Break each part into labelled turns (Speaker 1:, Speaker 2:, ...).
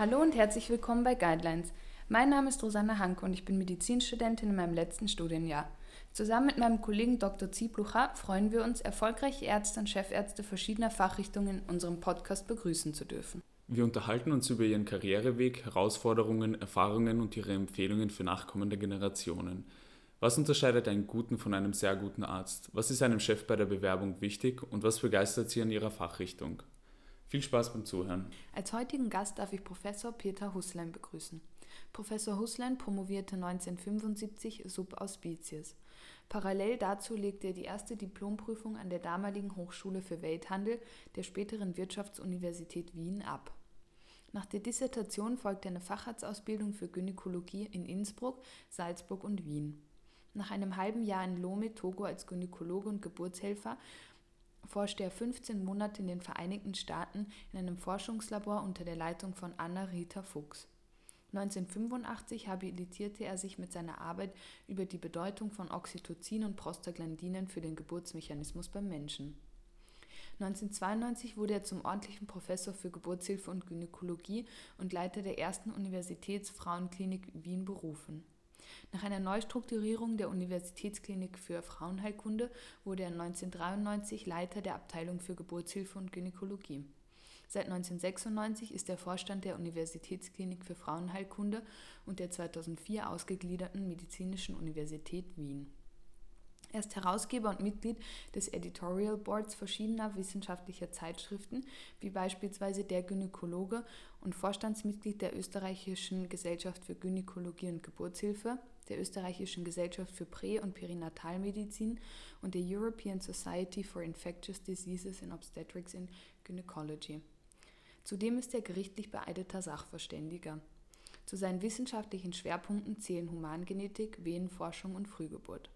Speaker 1: Hallo und herzlich willkommen bei Guidelines. Mein Name ist Rosanna Hanke und ich bin Medizinstudentin in meinem letzten Studienjahr. Zusammen mit meinem Kollegen Dr. Zieblucher freuen wir uns, erfolgreiche Ärzte und Chefärzte verschiedener Fachrichtungen in unserem Podcast begrüßen zu dürfen.
Speaker 2: Wir unterhalten uns über ihren Karriereweg, Herausforderungen, Erfahrungen und ihre Empfehlungen für nachkommende Generationen. Was unterscheidet einen guten von einem sehr guten Arzt? Was ist einem Chef bei der Bewerbung wichtig und was begeistert Sie an Ihrer Fachrichtung? Viel Spaß beim Zuhören.
Speaker 1: Als heutigen Gast darf ich Professor Peter Huslein begrüßen. Professor Huslein promovierte 1975 sub auspiciis. Parallel dazu legte er die erste Diplomprüfung an der damaligen Hochschule für Welthandel der späteren Wirtschaftsuniversität Wien ab. Nach der Dissertation folgte eine Facharztausbildung für Gynäkologie in Innsbruck, Salzburg und Wien. Nach einem halben Jahr in Lome, Togo als Gynäkologe und Geburtshelfer forschte er 15 Monate in den Vereinigten Staaten in einem Forschungslabor unter der Leitung von Anna Rita Fuchs. 1985 habilitierte er sich mit seiner Arbeit über die Bedeutung von Oxytocin und Prostaglandinen für den Geburtsmechanismus beim Menschen. 1992 wurde er zum ordentlichen Professor für Geburtshilfe und Gynäkologie und Leiter der ersten Universitätsfrauenklinik Wien berufen. Nach einer Neustrukturierung der Universitätsklinik für Frauenheilkunde wurde er 1993 Leiter der Abteilung für Geburtshilfe und Gynäkologie. Seit 1996 ist er Vorstand der Universitätsklinik für Frauenheilkunde und der 2004 ausgegliederten Medizinischen Universität Wien. Er ist Herausgeber und Mitglied des Editorial Boards verschiedener wissenschaftlicher Zeitschriften, wie beispielsweise Der Gynäkologe und Vorstandsmitglied der Österreichischen Gesellschaft für Gynäkologie und Geburtshilfe, der Österreichischen Gesellschaft für Prä- und Perinatalmedizin und der European Society for Infectious Diseases in Obstetrics and Gynecology. Zudem ist er gerichtlich beeideter Sachverständiger. Zu seinen wissenschaftlichen Schwerpunkten zählen Humangenetik, Venenforschung und Frühgeburt.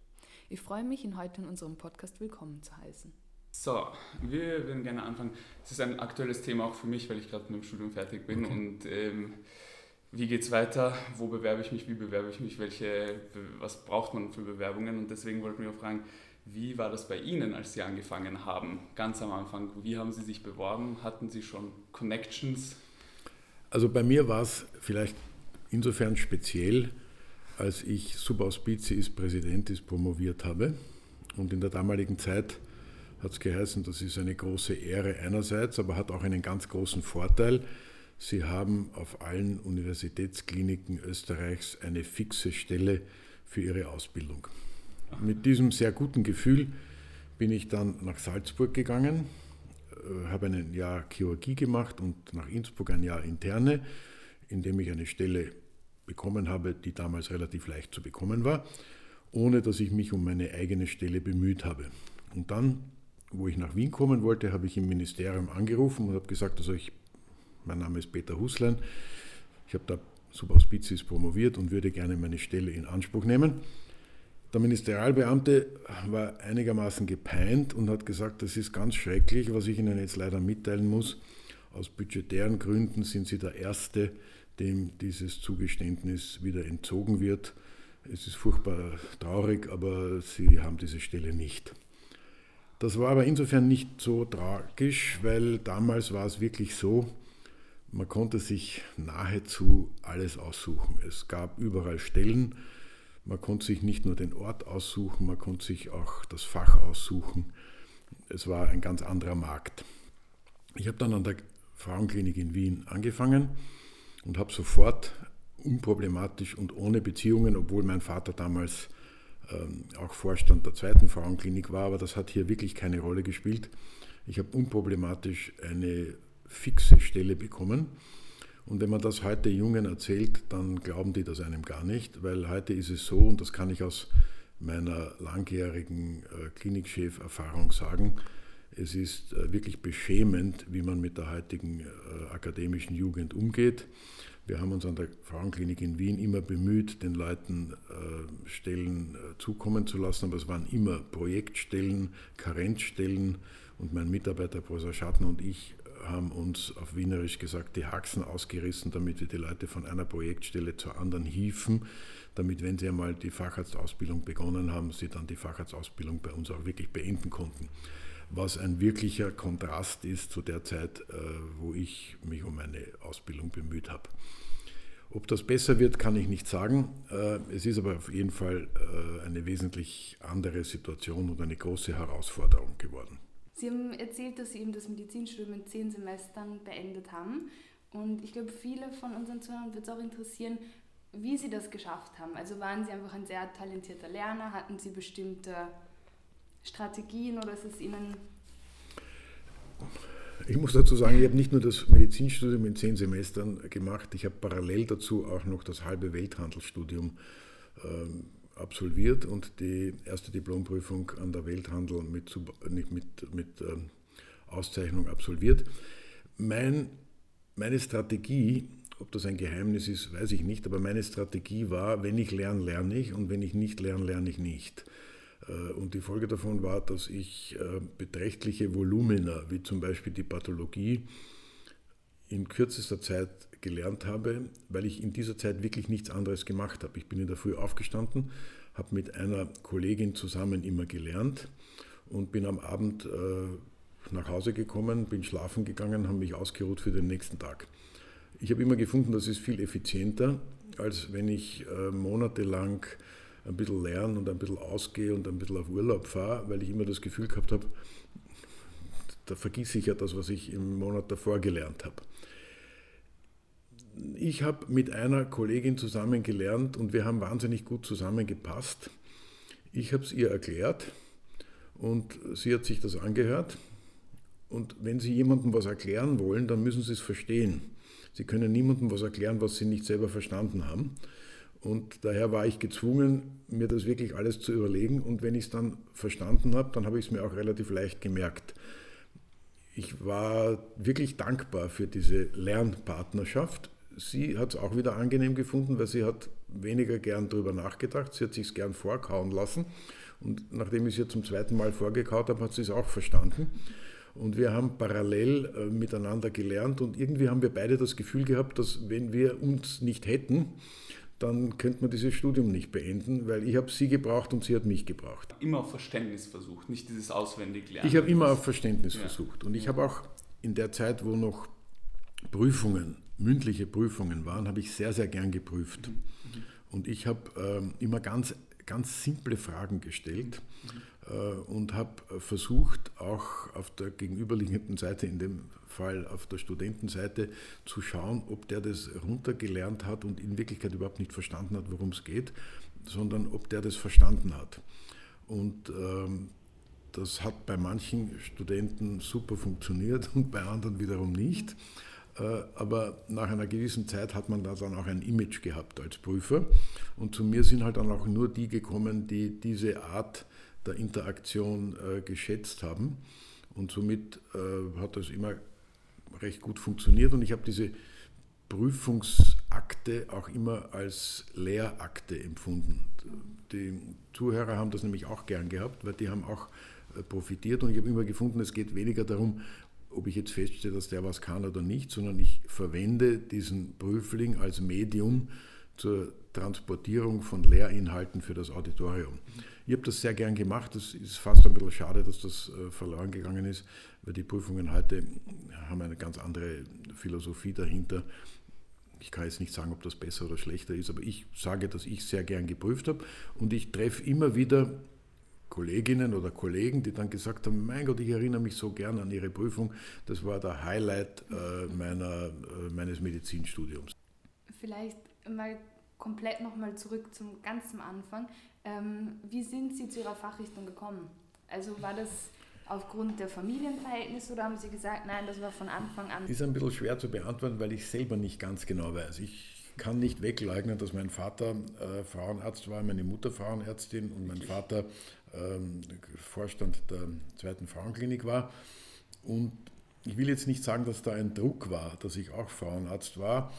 Speaker 1: Ich freue mich, ihn heute in unserem Podcast willkommen zu heißen.
Speaker 2: So, wir würden gerne anfangen. Es ist ein aktuelles Thema auch für mich, weil ich gerade mit dem Studium fertig bin. Okay. Und ähm, wie geht es weiter? Wo bewerbe ich mich? Wie bewerbe ich mich? Welche, was braucht man für Bewerbungen? Und deswegen wollten wir auch fragen, wie war das bei Ihnen, als Sie angefangen haben? Ganz am Anfang, wie haben Sie sich beworben? Hatten Sie schon Connections?
Speaker 3: Also bei mir war es vielleicht insofern speziell, als ich Subauspiciis Präsidentis promoviert habe. Und in der damaligen Zeit hat es geheißen, das ist eine große Ehre einerseits, aber hat auch einen ganz großen Vorteil. Sie haben auf allen Universitätskliniken Österreichs eine fixe Stelle für Ihre Ausbildung. Mit diesem sehr guten Gefühl bin ich dann nach Salzburg gegangen, äh, habe ein Jahr Chirurgie gemacht und nach Innsbruck ein Jahr interne, in dem ich eine Stelle bekommen habe, die damals relativ leicht zu bekommen war, ohne dass ich mich um meine eigene Stelle bemüht habe. Und dann, wo ich nach Wien kommen wollte, habe ich im Ministerium angerufen und habe gesagt, also ich, mein Name ist Peter Huslein, ich habe da Subauspiciis promoviert und würde gerne meine Stelle in Anspruch nehmen. Der Ministerialbeamte war einigermaßen gepeint und hat gesagt, das ist ganz schrecklich, was ich Ihnen jetzt leider mitteilen muss. Aus budgetären Gründen sind Sie der Erste, dem dieses Zugeständnis wieder entzogen wird. Es ist furchtbar traurig, aber sie haben diese Stelle nicht. Das war aber insofern nicht so tragisch, weil damals war es wirklich so, man konnte sich nahezu alles aussuchen. Es gab überall Stellen, man konnte sich nicht nur den Ort aussuchen, man konnte sich auch das Fach aussuchen. Es war ein ganz anderer Markt. Ich habe dann an der Frauenklinik in Wien angefangen und habe sofort unproblematisch und ohne Beziehungen, obwohl mein Vater damals ähm, auch Vorstand der zweiten Frauenklinik war, aber das hat hier wirklich keine Rolle gespielt. Ich habe unproblematisch eine fixe Stelle bekommen. Und wenn man das heute Jungen erzählt, dann glauben die das einem gar nicht, weil heute ist es so, und das kann ich aus meiner langjährigen äh, Klinikchef-Erfahrung sagen, es ist äh, wirklich beschämend, wie man mit der heutigen äh, akademischen Jugend umgeht. Wir haben uns an der Frauenklinik in Wien immer bemüht, den Leuten Stellen zukommen zu lassen, aber es waren immer Projektstellen, Karenzstellen und mein Mitarbeiter Professor Schatten und ich haben uns auf Wienerisch gesagt die Haxen ausgerissen, damit wir die Leute von einer Projektstelle zur anderen hieven, damit wenn sie einmal die Facharztausbildung begonnen haben, sie dann die Facharztausbildung bei uns auch wirklich beenden konnten. was ein wirklicher Kontrast ist zu der Zeit, äh, wo ich mich um eine Ausbildung bemüht habe. Ob das besser wird, kann ich nicht sagen. Äh, es ist aber auf jeden Fall äh, eine wesentlich andere Situation und eine große Herausforderung geworden.
Speaker 1: Sie haben erzählt, dass Sie eben das Medizinstudium in zehn Semestern beendet haben. Und ich glaube, viele von unseren Zuhörern wird es auch interessieren, wie Sie das geschafft haben. Also waren Sie einfach ein sehr talentierter Lerner? Hatten Sie bestimmte Strategien oder ist es Ihnen
Speaker 3: ich muss dazu sagen, ich habe nicht nur das Medizinstudium in zehn Semestern gemacht, ich habe parallel dazu auch noch das halbe Welthandelsstudium ähm, absolviert und die erste Diplomprüfung an der Welthandel mit, mit, mit ähm, Auszeichnung absolviert. Mein, meine Strategie, ob das ein Geheimnis ist, weiß ich nicht, aber meine Strategie war, wenn ich lerne, lerne ich und wenn ich nicht lerne, lerne ich nicht. Äh, und die Folge davon war, dass ich äh, beträchtliche Volumina, wie zum Beispiel die Pathologie, in kürzester Zeit gelernt habe, weil ich in dieser Zeit wirklich nichts anderes gemacht habe. Ich bin in der Früh aufgestanden, habe mit einer Kollegin zusammen immer gelernt und bin am Abend äh, nach Hause gekommen, bin schlafen gegangen, habe mich ausgeruht für den nächsten Tag. Ich habe immer gefunden, das ist viel effizienter, als wenn ich monatelang ein bisschen lerne und ein bisschen ausgehe und ein bisschen auf Urlaub fahre, weil ich immer das Gefühl gehabt habe, da vergieße ich ja das, was ich im Monat davor gelernt habe. Ich habe mit einer Kollegin zusammen gelernt und wir haben wahnsinnig gut zusammengepasst. Ich habe es ihr erklärt und sie hat sich das angehört. Und wenn Sie jemandem was erklären wollen, dann müssen Sie es verstehen. Sie können niemandem was erklären, was Sie nicht selber verstanden haben. Und daher war ich gezwungen, mir das wirklich alles zu überlegen. Und wenn ich es dann verstanden habe, dann habe ich es mir auch relativ leicht gemerkt. Ich war wirklich dankbar für diese Lernpartnerschaft. Sie hat es auch wieder angenehm gefunden, weil sie hat weniger gern darüber nachgedacht. Sie hat sich gern vorkauen lassen. Und nachdem ich es ihr zum zweiten Mal vorgekaut habe, hat sie es auch verstanden. Und wir haben parallel äh, miteinander gelernt und irgendwie haben wir beide das Gefühl gehabt, dass wenn wir uns nicht hätten, dann könnte man dieses Studium nicht beenden, weil ich habe sie gebraucht und sie hat mich gebraucht.
Speaker 2: Immer auf Verständnis versucht, nicht dieses Auswendiglernen.
Speaker 3: Ich habe immer auf Verständnis ja. versucht. Und ich ja. habe auch in der Zeit, wo noch Prüfungen, mündliche Prüfungen waren, habe ich sehr, sehr gern geprüft. Mhm. mhm. Und ich habe ähm, immer ganz, ganz simple Fragen gestellt. Mhm äh, und habe versucht, auch auf der gegenüberliegenden Seite, in dem Fall auf der Studentenseite, zu schauen, ob der das runtergelernt hat und in Wirklichkeit überhaupt nicht verstanden hat, worum es geht, sondern ob der das verstanden hat. Und ähm, das hat bei manchen Studenten super funktioniert und bei anderen wiederum nicht. Äh, aber nach einer gewissen Zeit hat man da dann auch ein Image gehabt als Prüfer. Und zu mir sind halt dann auch nur die gekommen, die diese Art der Interaktion äh, geschätzt haben. Und somit äh, hat das immer recht gut funktioniert. Und ich habe diese Prüfungsakte auch immer als Lehrakte empfunden. Die Zuhörer haben das nämlich auch gern gehabt, weil die haben auch äh, profitiert. Und ich habe immer gefunden, es geht weniger darum, ob ich jetzt feststelle, dass der was kann oder nicht, sondern ich verwende diesen Prüfling als Medium zur Transportierung von Lehrinhalten für das Auditorium. Ich habe das sehr gern gemacht. Es ist fast ein bisschen schade, dass das äh, verloren gegangen ist, weil die Prüfungen heute haben eine ganz andere Philosophie dahinter. Ich kann jetzt nicht sagen, ob das besser oder schlechter ist, aber ich sage, dass ich sehr gern geprüft habe und ich treffe immer wieder Kolleginnen oder Kollegen, die dann gesagt haben, mein Gott, ich erinnere mich so gern an Ihre Prüfung, das war der Highlight äh, meiner, äh, meines Medizinstudiums.
Speaker 1: Vielleicht mal komplett nochmal zurück zum ganzen Anfang. Ähm, wie sind Sie zu Ihrer Fachrichtung gekommen? Also war das aufgrund der Familienverhältnisse oder haben Sie gesagt, nein, das war von Anfang an?
Speaker 3: Das ist ein bisschen schwer zu beantworten, weil ich selber nicht ganz genau weiß. Ich kann nicht wegleugnen, dass mein Vater äh, Frauenarzt war, meine Mutter Frauenärztin und mein Vater ähm, Vorstand der zweiten Frauenklinik war. Und ich will jetzt nicht sagen, dass da ein Druck war, dass ich auch Frauenarzt war,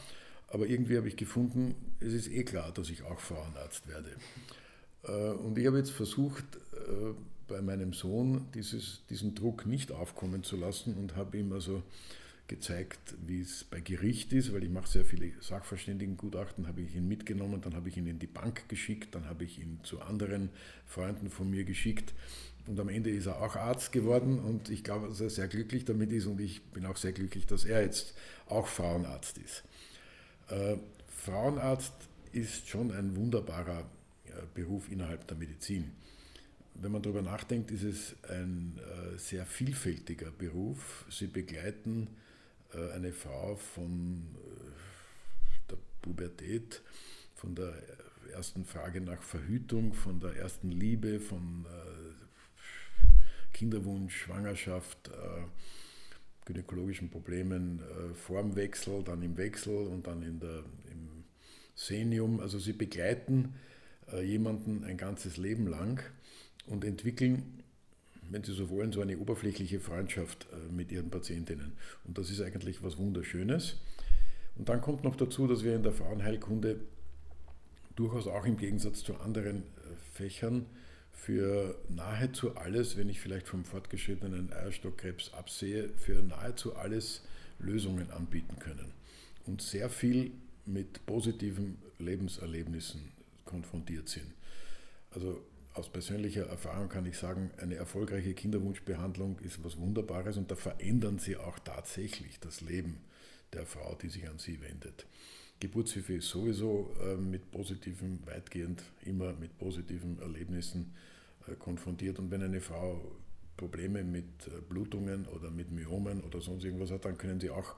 Speaker 3: aber irgendwie habe ich gefunden, es ist eh klar, dass ich auch Frauenarzt werde. Äh, und ich habe jetzt versucht, äh, bei meinem Sohn dieses, diesen Druck nicht aufkommen zu lassen und habe ihm also gezeigt, wie es bei Gericht ist, weil ich mache sehr viele Sachverständigengutachten, habe ich ihn mitgenommen, dann habe ich ihn in die Bank geschickt, dann habe ich ihn zu anderen Freunden von mir geschickt Und am Ende ist er auch Arzt geworden und ich glaube, dass er sehr glücklich damit ist und ich bin auch sehr glücklich, dass er jetzt auch Frauenarzt ist. Äh, Frauenarzt ist schon ein wunderbarer äh, Beruf innerhalb der Medizin. Wenn man darüber nachdenkt, ist es ein äh, sehr vielfältiger Beruf. Sie begleiten eine Frau von äh, der Pubertät, von der ersten Frage nach Verhütung, von der ersten Liebe, von äh, Kinderwunsch, Schwangerschaft, gynäkologischen Problemen vor dem Wechsel, dann im Wechsel und dann in der, im Senium. Also sie begleiten jemanden ein ganzes Leben lang und entwickeln wenn Sie so wollen, so eine oberflächliche Freundschaft äh, mit Ihren Patientinnen. Und das ist eigentlich was Wunderschönes. Und dann kommt noch dazu, dass wir in der Frauenheilkunde durchaus auch im Gegensatz zu anderen äh, Fächern für nahezu alles, wenn ich vielleicht vom fortgeschrittenen Eierstockkrebs absehe, für nahezu alles Lösungen anbieten können und sehr viel mit positiven Lebenserlebnissen konfrontiert sind. Also aus persönlicher Erfahrung kann ich sagen, eine erfolgreiche Kinderwunschbehandlung ist was Wunderbares und da verändern sie auch tatsächlich das Leben der Frau, die sich an sie wendet. Geburtshilfe ist sowieso äh, mit positiven, weitgehend immer mit positiven Erlebnissen äh, konfrontiert. Und wenn eine Frau Probleme mit äh, Blutungen oder mit Myomen oder sonst irgendwas hat, dann können sie auch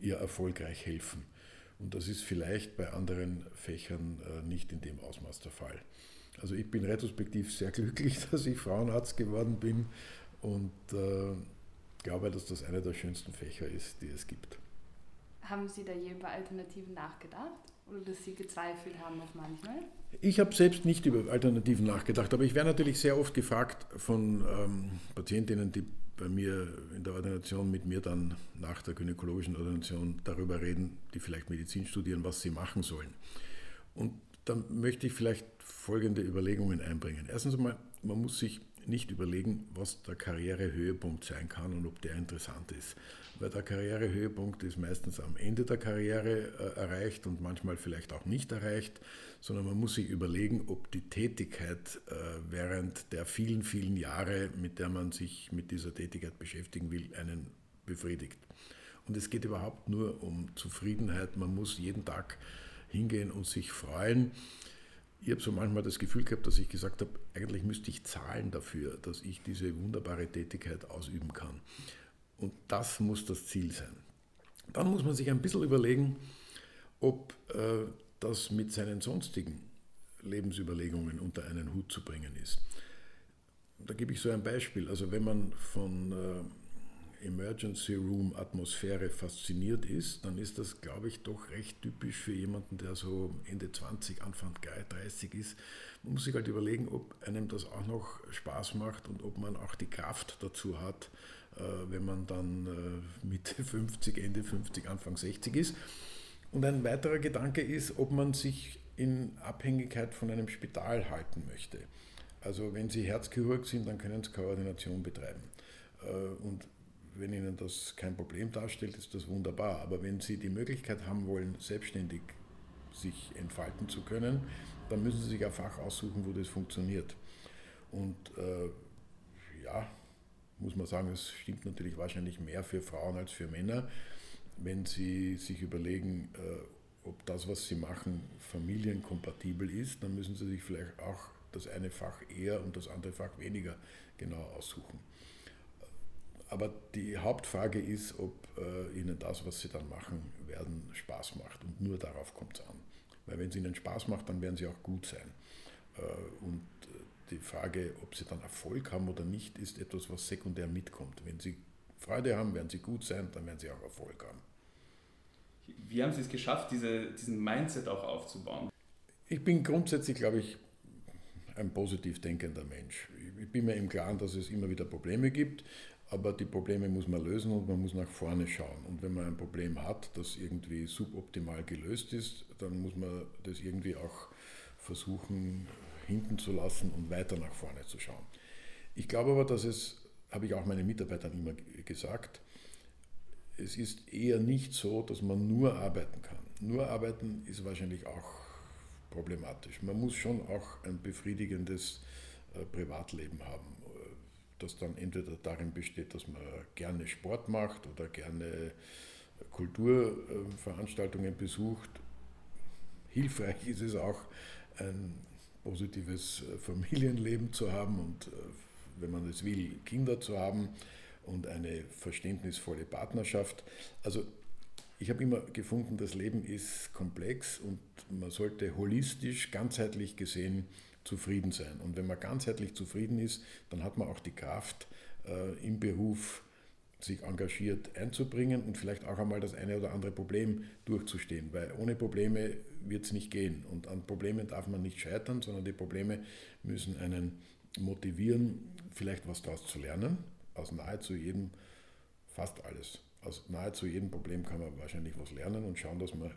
Speaker 3: ihr erfolgreich helfen. Und das ist vielleicht bei anderen Fächern nicht in dem Ausmaß der Fall. Also ich bin retrospektiv sehr glücklich, dass ich Frauenarzt geworden bin und äh, glaube, dass das einer der schönsten Fächer ist, die es gibt.
Speaker 1: Haben Sie da je über Alternativen nachgedacht oder dass Sie gezweifelt haben noch manchmal?
Speaker 3: Ich habe selbst nicht über Alternativen nachgedacht, aber ich werde natürlich sehr oft gefragt von ähm, Patientinnen, die bei mir in der Ordination mit mir dann nach der gynäkologischen Ordination darüber reden, die vielleicht Medizin studieren, was sie machen sollen. Und dann möchte ich vielleicht folgende Überlegungen einbringen. Erstens einmal, man muss sich nicht überlegen, was der Karrierehöhepunkt sein kann und ob der interessant ist. Weil der Karrierehöhepunkt ist meistens am Ende der Karriere äh, erreicht und manchmal vielleicht auch nicht erreicht, sondern man muss sich überlegen, ob die Tätigkeit äh, während der vielen, vielen Jahre, mit der man sich mit dieser Tätigkeit beschäftigen will, einen befriedigt. Und es geht überhaupt nur um Zufriedenheit. Man muss jeden Tag hingehen und sich freuen. Ich habe so manchmal das Gefühl gehabt, dass ich gesagt habe, eigentlich müsste ich zahlen dafür, dass ich diese wunderbare Tätigkeit ausüben kann. Und das muss das Ziel sein. Dann muss man sich ein bisschen überlegen, ob äh, das mit seinen sonstigen Lebensüberlegungen unter einen Hut zu bringen ist. Da gebe ich so ein Beispiel. Also wenn man von äh, Emergency Room Atmosphäre fasziniert ist, dann ist das, glaube ich, doch recht typisch für jemanden, der so Ende 20, Anfang 30 ist. Man muss sich halt überlegen, ob einem das auch noch Spaß macht und ob man auch die Kraft dazu hat, äh, wenn man dann äh, Mitte 50, Ende 50, Anfang 60 ist. Und ein weiterer Gedanke ist, ob man sich in Abhängigkeit von einem Spital halten möchte. Also wenn Sie Herzchirurg sind, dann können Sie Koordination betreiben. Äh, und wenn Ihnen das kein Problem darstellt, ist das wunderbar. Aber wenn Sie die Möglichkeit haben wollen, selbstständig sich entfalten zu können, dann müssen Sie sich ein Fach aussuchen, wo das funktioniert. Und äh, ja, muss man sagen, es stimmt natürlich wahrscheinlich mehr für Frauen als für Männer. Wenn Sie sich überlegen, äh, ob das, was Sie machen, familienkompatibel ist, dann müssen Sie sich vielleicht auch das eine Fach eher und das andere Fach weniger genau aussuchen. Aber die Hauptfrage ist, ob äh, Ihnen das, was Sie dann machen werden, Spaß macht. Und nur darauf kommt es an. Weil wenn es Ihnen Spaß macht, dann werden Sie auch gut sein. Äh, und äh, die Frage, ob Sie dann Erfolg haben oder nicht, ist etwas, was sekundär mitkommt. Wenn Sie Freude haben, werden Sie gut sein, dann werden Sie auch Erfolg haben.
Speaker 2: Wie haben Sie es geschafft, diese, diesen Mindset auch aufzubauen?
Speaker 3: Ich bin grundsätzlich, glaube ich, ein positiv denkender Mensch. Ich bin mir im Klaren, dass es immer wieder Probleme gibt, aber die Probleme muss man lösen und man muss nach vorne schauen. Und wenn man ein Problem hat, das irgendwie suboptimal gelöst ist, dann muss man das irgendwie auch versuchen hinten zu lassen und weiter nach vorne zu schauen. Ich glaube aber, dass es, habe ich auch meinen Mitarbeitern immer gesagt, es ist eher nicht so, dass man nur arbeiten kann. Nur arbeiten ist wahrscheinlich auch problematisch. Man muss schon auch ein befriedigendes äh, Privatleben haben das dann entweder darin besteht, dass man gerne Sport macht oder gerne Kulturveranstaltungen besucht. Hilfreich ist es auch, ein positives Familienleben zu haben und, wenn man es will, Kinder zu haben und eine verständnisvolle Partnerschaft. Also ich habe immer gefunden, das Leben ist komplex und man sollte holistisch, ganzheitlich gesehen zufrieden sein. Und wenn man ganzheitlich zufrieden ist, dann hat man auch die Kraft, äh, im Beruf sich engagiert einzubringen und vielleicht auch einmal das eine oder andere Problem durchzustehen, weil ohne Probleme wird es nicht gehen. Und an Problemen darf man nicht scheitern, sondern die Probleme müssen einen motivieren, vielleicht was daraus zu lernen, aus nahezu jedem, fast alles aus nahezu jedem Problem kann man wahrscheinlich was lernen und schauen, dass man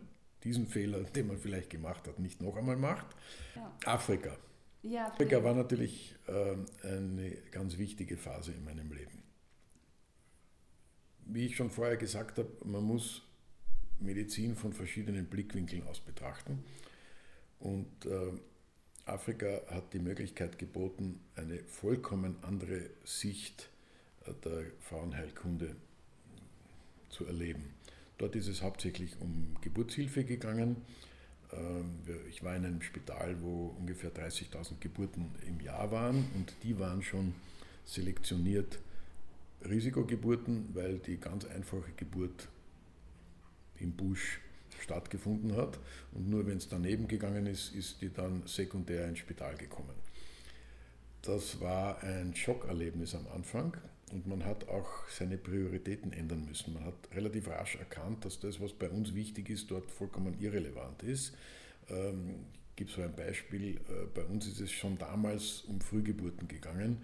Speaker 3: diesen Fehler, den man vielleicht gemacht hat, nicht noch einmal macht. Ja. Afrika. Ja, Afrika war natürlich äh, eine ganz wichtige Phase in meinem Leben. Wie ich schon vorher gesagt habe, man muss Medizin von verschiedenen Blickwinkeln aus betrachten. Und äh, Afrika hat die Möglichkeit geboten, eine vollkommen andere Sicht äh, der Frauenheilkunde zu erleben. Dort ist es hauptsächlich um Geburtshilfe gegangen. Ähm, ich war in einem Spital, wo ungefähr 30.000 Geburten im Jahr waren und die waren schon selektioniert Risikogeburten, weil die ganz einfache Geburt im Busch stattgefunden hat und nur wenn es daneben gegangen ist, ist die dann sekundär ins Spital gekommen. Das war ein Schockerlebnis am Anfang. Und man hat auch seine Prioritäten ändern müssen. Man hat relativ rasch erkannt, dass das, was bei uns wichtig ist, dort vollkommen irrelevant ist. Ähm, ich gebe so ein Beispiel. Äh, bei uns ist es schon damals um Frühgeburten gegangen.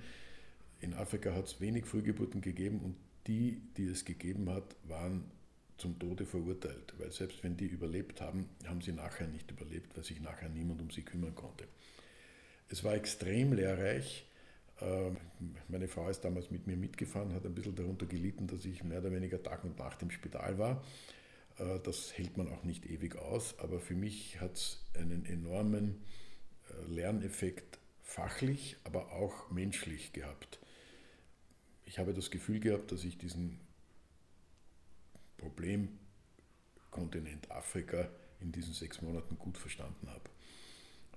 Speaker 3: In Afrika hat es wenig Frühgeburten gegeben und die, die es gegeben hat, waren zum Tode verurteilt, weil selbst wenn die überlebt haben, haben sie nachher nicht überlebt, weil sich nachher niemand um sie kümmern konnte. Es war extrem lehrreich meine Frau ist damals mit mir mitgefahren, hat ein bisschen darunter gelitten, dass ich mehr oder weniger Tag und Nacht im Spital war. Äh, das hält man auch nicht ewig aus, aber für mich hat es einen enormen äh, Lerneffekt fachlich, aber auch menschlich gehabt. Ich habe das Gefühl gehabt, dass ich diesen Problemkontinent Afrika in diesen sechs Monaten gut verstanden habe.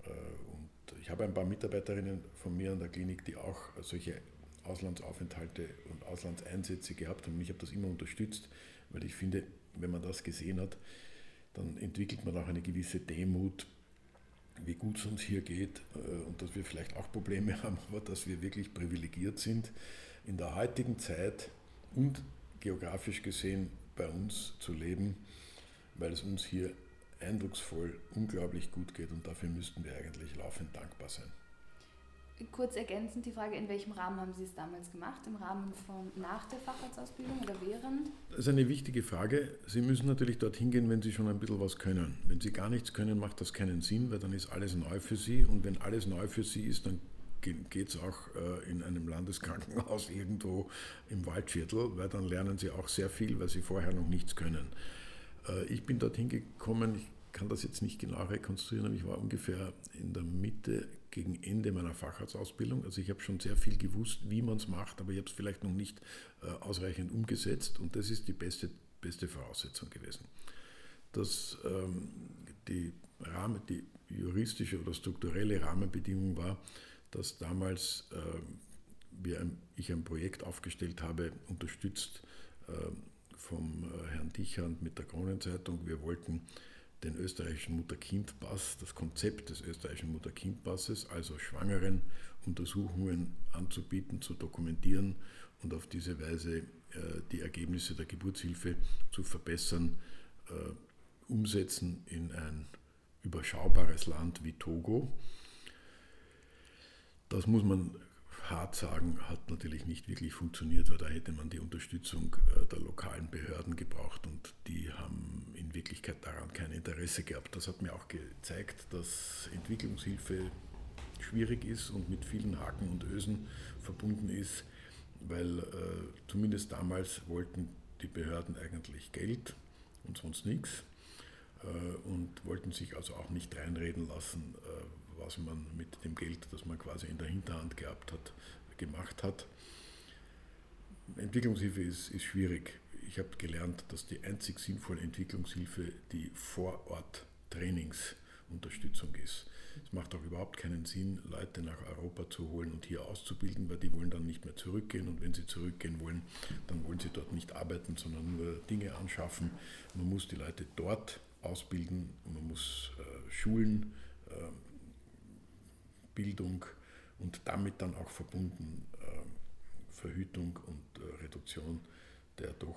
Speaker 3: Äh, und ich habe ein paar Mitarbeiterinnen von mir an der Klinik, die auch solche Auslandsaufenthalte und Auslandseinsätze gehabt haben. Und ich habe das immer unterstützt, weil ich finde, wenn man das gesehen hat, dann entwickelt man auch eine gewisse Demut, wie gut es uns hier geht äh, und dass wir vielleicht auch Probleme haben, aber dass wir wirklich privilegiert sind, in der heutigen Zeit und geografisch gesehen bei uns zu leben, weil es uns hier eindrucksvoll, unglaublich gut geht und dafür müssten wir eigentlich laufend dankbar sein.
Speaker 1: Kurz ergänzend die Frage, in welchem Rahmen haben Sie es damals gemacht? Im Rahmen von nach der Facharztausbildung oder während?
Speaker 3: Das ist eine wichtige Frage. Sie müssen natürlich dorthin gehen, wenn Sie schon ein bisschen was können. Wenn Sie gar nichts können, macht das keinen Sinn, weil dann ist alles neu für Sie. Und wenn alles neu für Sie ist, dann geht es auch äh, in einem Landeskrankenhaus irgendwo im Waldviertel, weil dann lernen Sie auch sehr viel, weil Sie vorher noch nichts können. Äh, ich bin dorthin gekommen, ich kann das jetzt nicht genau rekonstruieren, aber ich war ungefähr in der Mitte gegen Ende meiner Facharztausbildung. Also ich habe schon sehr viel gewusst, wie man es macht, aber ich habe es vielleicht noch nicht äh, ausreichend umgesetzt und das ist die beste, beste Voraussetzung gewesen. Dass ähm, die, Rahmen, die juristische oder strukturelle Rahmenbedingung war, dass damals äh, wir ein, ich ein Projekt aufgestellt habe, unterstützt äh, vom äh, Herrn Dichand mit der Kronenzeitung. Wir wollten den österreichischen Mutter-Kind-Pass, das Konzept des österreichischen Mutter-Kind-Passes, also Schwangeren Untersuchungen anzubieten, zu dokumentieren und auf diese Weise äh, die Ergebnisse der Geburtshilfe zu verbessern, äh, umsetzen in ein überschaubares Land wie Togo. Das muss man hart sagen, hat natürlich nicht wirklich funktioniert, weil da hätte man die Unterstützung äh, der lokalen Behörden gebraucht und die haben in Wirklichkeit daran kein Interesse gehabt. Das hat mir auch gezeigt, dass Entwicklungshilfe schwierig ist und mit vielen Haken und Ösen verbunden ist, weil äh, zumindest damals wollten die Behörden eigentlich Geld und sonst nichts äh, und wollten sich also auch nicht reinreden lassen, was man mit dem Geld, das man quasi in der Hinterhand gehabt hat, gemacht hat. Entwicklungshilfe ist, ist schwierig. Ich habe gelernt, dass die einzig sinnvolle Entwicklungshilfe die Vorort-Trainingsunterstützung ist. Es macht auch überhaupt keinen Sinn, Leute nach Europa zu holen und hier auszubilden, weil die wollen dann nicht mehr zurückgehen und wenn sie zurückgehen wollen, dann wollen sie dort nicht arbeiten, sondern nur Dinge anschaffen. Man muss die Leute dort ausbilden, man muss äh, schulen, äh, Bildung und damit dann auch verbunden äh, Verhütung und äh, Reduktion der doch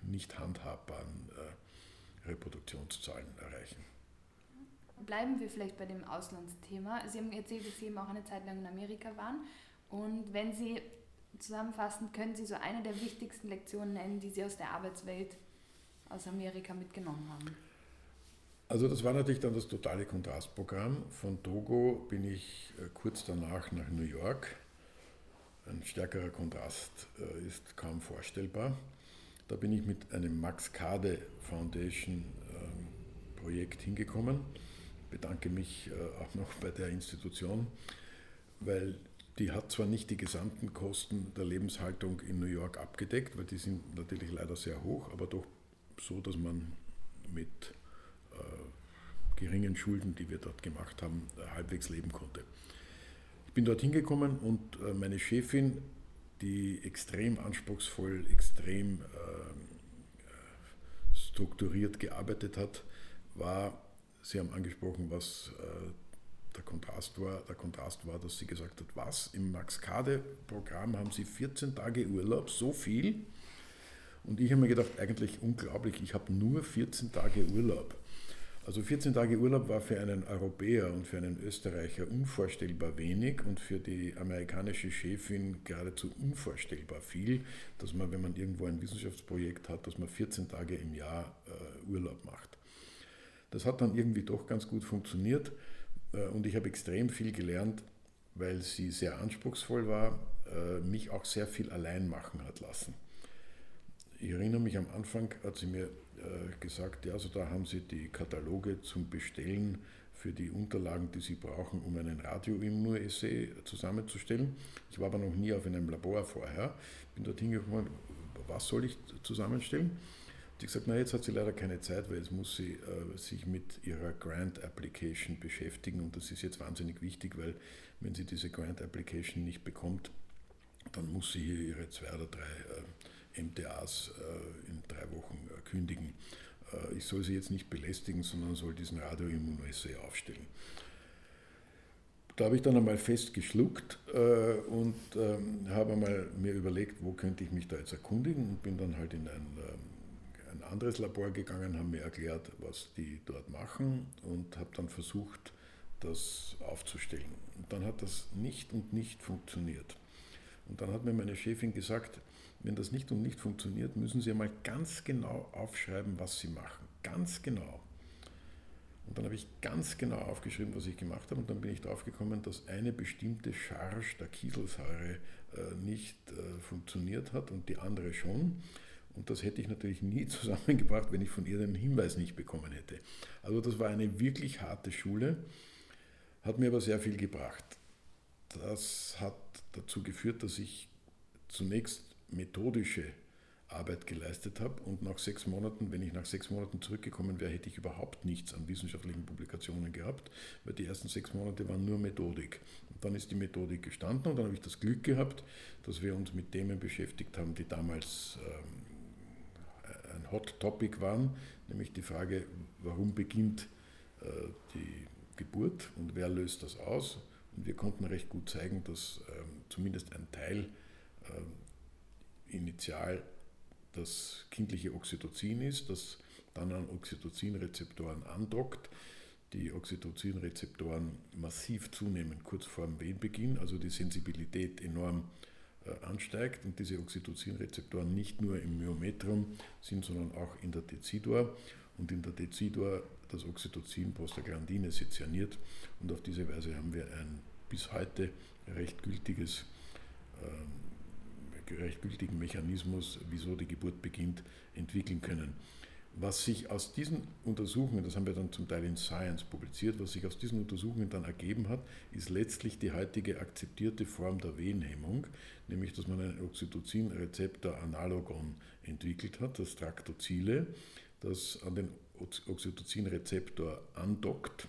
Speaker 3: nicht handhabbaren äh, Reproduktionszahlen erreichen.
Speaker 1: Bleiben wir vielleicht bei dem Auslandsthema. Sie haben erzählt, dass Sie eben auch eine Zeit lang in Amerika waren. Und wenn Sie zusammenfassen, können Sie so eine der wichtigsten Lektionen nennen, die Sie aus der Arbeitswelt aus Amerika mitgenommen haben?
Speaker 3: Also das war natürlich dann das totale Kontrastprogramm. Von Togo bin ich äh, kurz danach nach New York. Ein stärkerer Kontrast äh, ist kaum vorstellbar. Da bin ich mit einem Max Kade Foundation ähm, Projekt hingekommen. Ich bedanke mich äh, auch noch bei der Institution, weil die hat zwar nicht die gesamten Kosten der Lebenshaltung in New York abgedeckt, weil die sind natürlich leider sehr hoch, aber doch so, dass man mit geringen Schulden, die wir dort gemacht haben, halbwegs leben konnte. Ich bin dort hingekommen und äh, meine Chefin, die extrem anspruchsvoll, extrem äh, strukturiert gearbeitet hat, war, Sie haben angesprochen, was äh, der Kontrast war. Der Kontrast war, dass sie gesagt hat, was, im Max-Kade-Programm haben Sie 14 Tage Urlaub, so viel? Und ich habe mir gedacht, eigentlich unglaublich, ich habe nur 14 Tage Urlaub. Also 14 Tage Urlaub war für einen Europäer und für einen Österreicher unvorstellbar wenig und für die amerikanische Chefin geradezu unvorstellbar viel, dass man, wenn man irgendwo ein Wissenschaftsprojekt hat, dass man 14 Tage im Jahr äh, Urlaub macht. Das hat dann irgendwie doch ganz gut funktioniert äh, und ich habe extrem viel gelernt, weil sie sehr anspruchsvoll war, äh, mich auch sehr viel allein machen hat lassen. Ich erinnere mich, am Anfang hat sie mir gesagt, ja, also da haben Sie die Kataloge zum Bestellen für die Unterlagen, die Sie brauchen, um einen Radioimmunessay zusammenzustellen. Ich war aber noch nie auf einem Labor vorher, bin dort hingekommen, was soll ich zusammenstellen? Und ich gesagt, na jetzt hat sie leider keine Zeit, weil jetzt muss sie äh, sich mit ihrer Grant Application beschäftigen und das ist jetzt wahnsinnig wichtig, weil wenn sie diese Grant Application nicht bekommt, dann muss sie hier ihre zwei oder drei äh, MTAs äh, in drei Wochen äh, kündigen. Äh, ich soll sie jetzt nicht belästigen, sondern soll diesen Radioimmunoassay aufstellen. Da habe ich dann einmal fest geschluckt und ähm, habe einmal mir überlegt, wo könnte ich mich da jetzt erkundigen und bin dann halt in ein, ähm, ein anderes Labor gegangen, habe mir erklärt, was die dort machen und habe dann versucht, das aufzustellen. Und dann hat das nicht und nicht funktioniert. Und dann hat mir meine Chefin gesagt, wenn das nicht und nicht funktioniert, müssen Sie einmal ganz genau aufschreiben, was Sie machen. Ganz genau. Und dann habe ich ganz genau aufgeschrieben, was ich gemacht habe. Und dann bin ich darauf gekommen, dass eine bestimmte Charge der Kieselsäure äh, nicht äh, funktioniert hat und die andere schon. Und das hätte ich natürlich nie zusammengebracht, wenn ich von ihr den Hinweis nicht bekommen hätte. Also das war eine wirklich harte Schule, hat mir aber sehr viel gebracht. Das hat dazu geführt, dass ich zunächst methodische Arbeit geleistet habe und nach sechs Monaten, wenn ich nach sechs Monaten zurückgekommen wäre, hätte ich überhaupt nichts an wissenschaftlichen Publikationen gehabt, weil die ersten sechs Monate waren nur Methodik. Und dann ist die Methodik gestanden und dann habe ich das Glück gehabt, dass wir uns mit Themen beschäftigt haben, die damals ähm, ein Hot Topic waren, nämlich die Frage, warum beginnt äh, die Geburt und wer löst das aus. Und wir konnten recht gut zeigen, dass ähm, zumindest ein Teil ähm, initial das kindliche Oxytocin ist, das dann an Oxytocinrezeptoren andockt, die Oxytocinrezeptoren massiv zunehmen kurz vor dem Wehenbeginn, also die Sensibilität enorm äh, ansteigt. Und diese Oxytocinrezeptoren nicht nur im Myometrum sind, sondern auch in der Decidor und in der Decidor das Oxytocin Prostaglandine sezerniert. Und auf diese Weise haben wir ein bis heute recht gültiges ähm, recht gültigen Mechanismus, wieso die Geburt beginnt, entwickeln können. Was sich aus diesen Untersuchungen, das haben wir dann zum Teil in Science publiziert, was sich aus diesen Untersuchungen dann ergeben hat, ist letztlich die heutige akzeptierte Form der Wehenhemmung, nämlich dass man einen Oxytocin-Rezeptor Analogon entwickelt hat, das Tractozile, das an den Oxytocin-Rezeptor andockt,